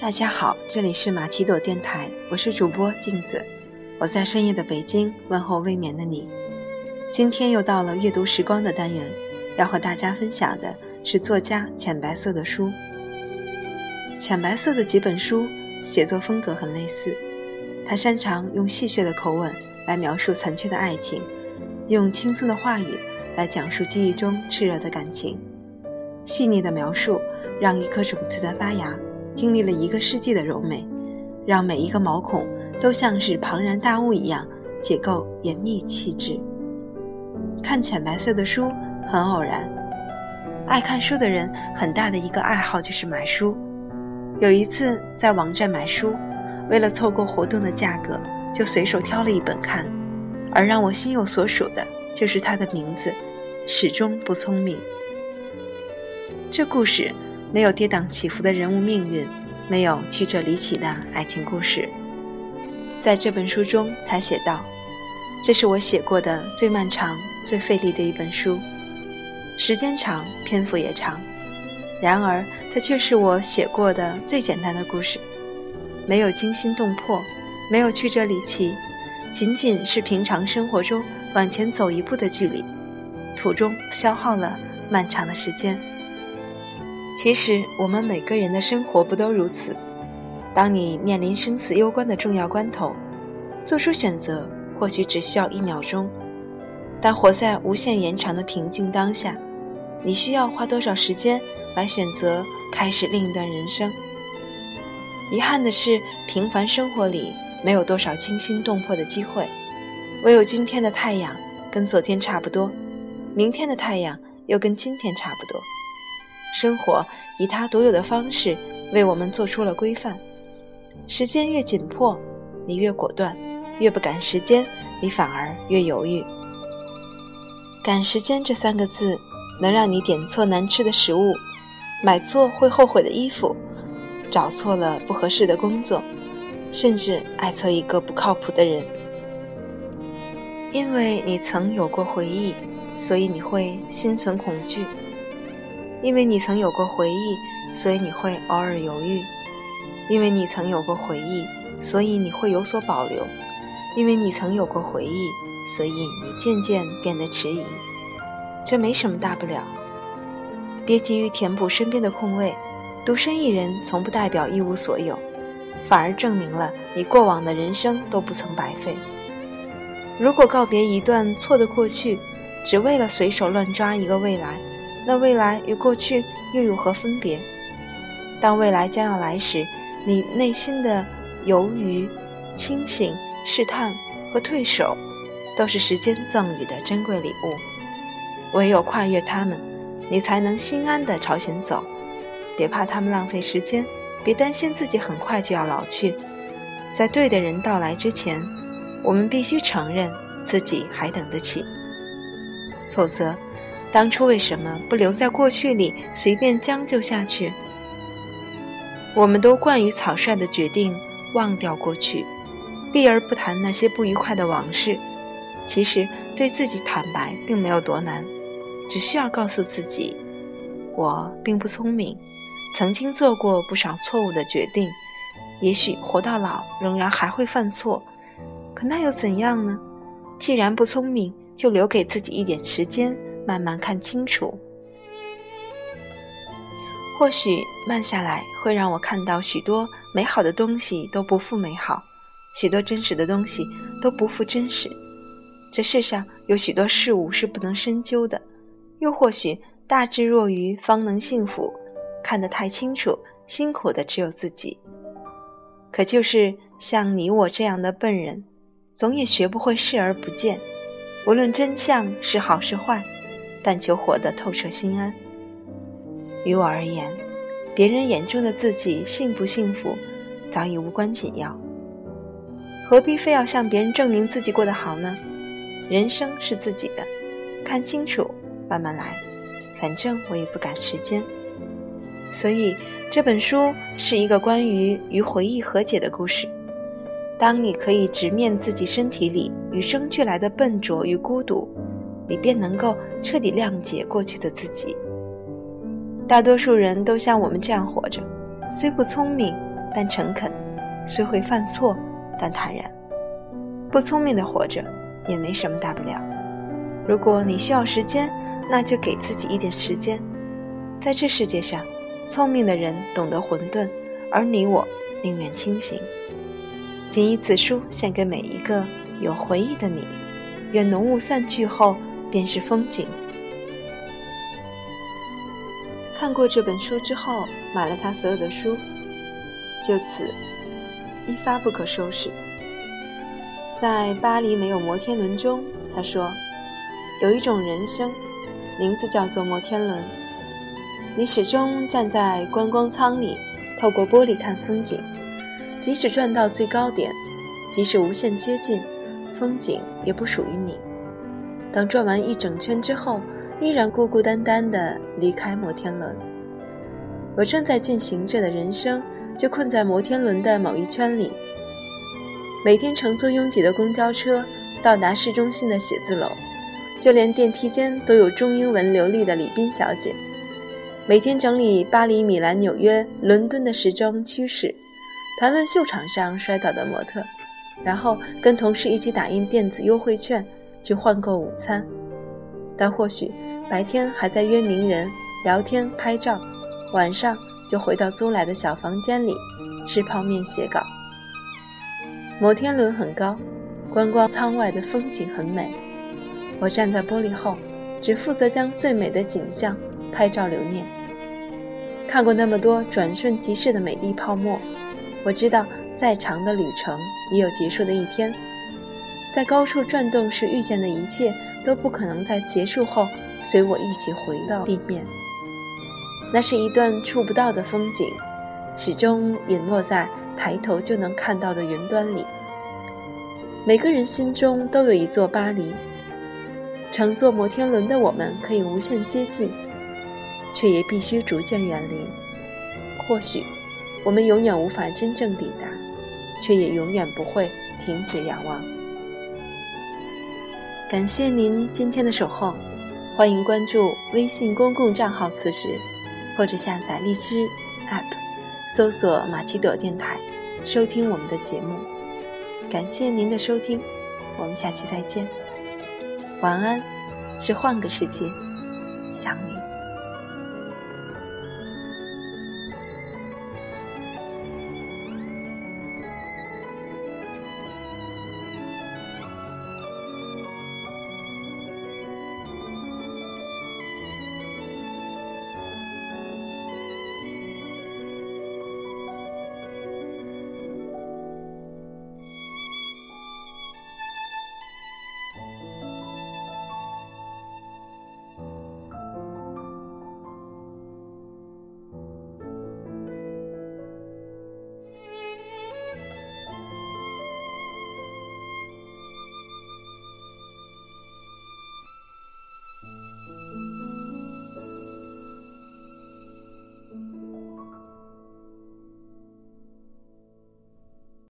大家好，这里是马奇朵电台，我是主播镜子，我在深夜的北京问候未眠的你。今天又到了阅读时光的单元，要和大家分享的是作家浅白色的书。浅白色的几本书写作风格很类似，他擅长用戏谑的口吻来描述残缺的爱情，用轻松的话语来讲述记忆中炽热的感情，细腻的描述让一颗种子的发芽。经历了一个世纪的柔美，让每一个毛孔都像是庞然大物一样结构严密气质。看浅白色的书很偶然，爱看书的人很大的一个爱好就是买书。有一次在网站买书，为了凑够活动的价格，就随手挑了一本看，而让我心有所属的就是他的名字，始终不聪明。这故事。没有跌宕起伏的人物命运，没有曲折离奇的爱情故事。在这本书中，他写道：“这是我写过的最漫长、最费力的一本书，时间长，篇幅也长。然而，它却是我写过的最简单的故事，没有惊心动魄，没有曲折离奇，仅仅是平常生活中往前走一步的距离，途中消耗了漫长的时间。”其实，我们每个人的生活不都如此？当你面临生死攸关的重要关头，做出选择或许只需要一秒钟，但活在无限延长的平静当下，你需要花多少时间来选择开始另一段人生？遗憾的是，平凡生活里没有多少惊心动魄的机会，唯有今天的太阳跟昨天差不多，明天的太阳又跟今天差不多。生活以它独有的方式为我们做出了规范。时间越紧迫，你越果断；越不赶时间，你反而越犹豫。赶时间这三个字，能让你点错难吃的食物，买错会后悔的衣服，找错了不合适的工作，甚至爱错一个不靠谱的人。因为你曾有过回忆，所以你会心存恐惧。因为你曾有过回忆，所以你会偶尔犹豫；因为你曾有过回忆，所以你会有所保留；因为你曾有过回忆，所以你渐渐变得迟疑。这没什么大不了。别急于填补身边的空位，独身一人从不代表一无所有，反而证明了你过往的人生都不曾白费。如果告别一段错的过去，只为了随手乱抓一个未来。那未来与过去又有何分别？当未来将要来时，你内心的犹豫、清醒、试探和退守，都是时间赠予的珍贵礼物。唯有跨越它们，你才能心安地朝前走。别怕他们浪费时间，别担心自己很快就要老去。在对的人到来之前，我们必须承认自己还等得起，否则。当初为什么不留在过去里随便将就下去？我们都惯于草率的决定忘掉过去，避而不谈那些不愉快的往事。其实对自己坦白并没有多难，只需要告诉自己：我并不聪明，曾经做过不少错误的决定，也许活到老仍然还会犯错，可那又怎样呢？既然不聪明，就留给自己一点时间。慢慢看清楚，或许慢下来会让我看到许多美好的东西都不复美好，许多真实的东西都不复真实。这世上有许多事物是不能深究的，又或许大智若愚方能幸福，看得太清楚，辛苦的只有自己。可就是像你我这样的笨人，总也学不会视而不见，无论真相是好是坏。但求活得透彻心安。于我而言，别人眼中的自己幸不幸福，早已无关紧要。何必非要向别人证明自己过得好呢？人生是自己的，看清楚，慢慢来。反正我也不赶时间。所以这本书是一个关于与回忆和解的故事。当你可以直面自己身体里与生俱来的笨拙与孤独你便能够彻底谅解过去的自己。大多数人都像我们这样活着虽不聪明但诚恳虽会犯错但坦然。不聪明的活着也没什么大不了。如果你需要时间那就给自己一点时间在这世界上聪明的人懂得混沌而你我宁愿清醒。谨以此书献给每一个有回忆的你愿浓雾散去后便是风景。看过这本书之后买了他所有的书就此一发不可收拾。在巴黎没有摩天轮中他说有一种人生名字叫做摩天轮。你始终站在观光舱里透过玻璃看风景。即使转到最高点即使无限接近风景也不属于你。当转完一整圈之后依然孤孤单单的离开摩天轮。我正在进行着的人生就困在摩天轮的某一圈里。每天乘坐拥挤的公交车到达市中心的写字楼就连电梯间都有中英文流利的礼宾小姐每天整理巴黎米兰纽约伦敦的时装趋势谈论秀场上摔倒的模特然后跟同事一起打印电子优惠券去换购午餐。但或许白天还在约名人聊天拍照晚上就回到租来的小房间里吃泡面写稿。摩天轮很高观光舱外的风景很美。我站在玻璃后只负责将最美的景象拍照留念。看过那么多转瞬即逝的美丽泡沫我知道再长的旅程也有结束的一天。在高处转动时遇见的一切都不可能在结束后随我一起回到地面。那是一段触不到的风景始终隐没在抬头就能看到的云端里。每个人心中都有一座巴黎乘坐摩天轮的我们可以无限接近却也必须逐渐远离。或许我们永远无法真正抵达却也永远不会停止仰望。感谢您今天的守候欢迎关注微信公共账号此时或者下载荔枝 app 搜索马奇朵电台收听我们的节目。感谢您的收听我们下期再见。晚安是换个世界想你。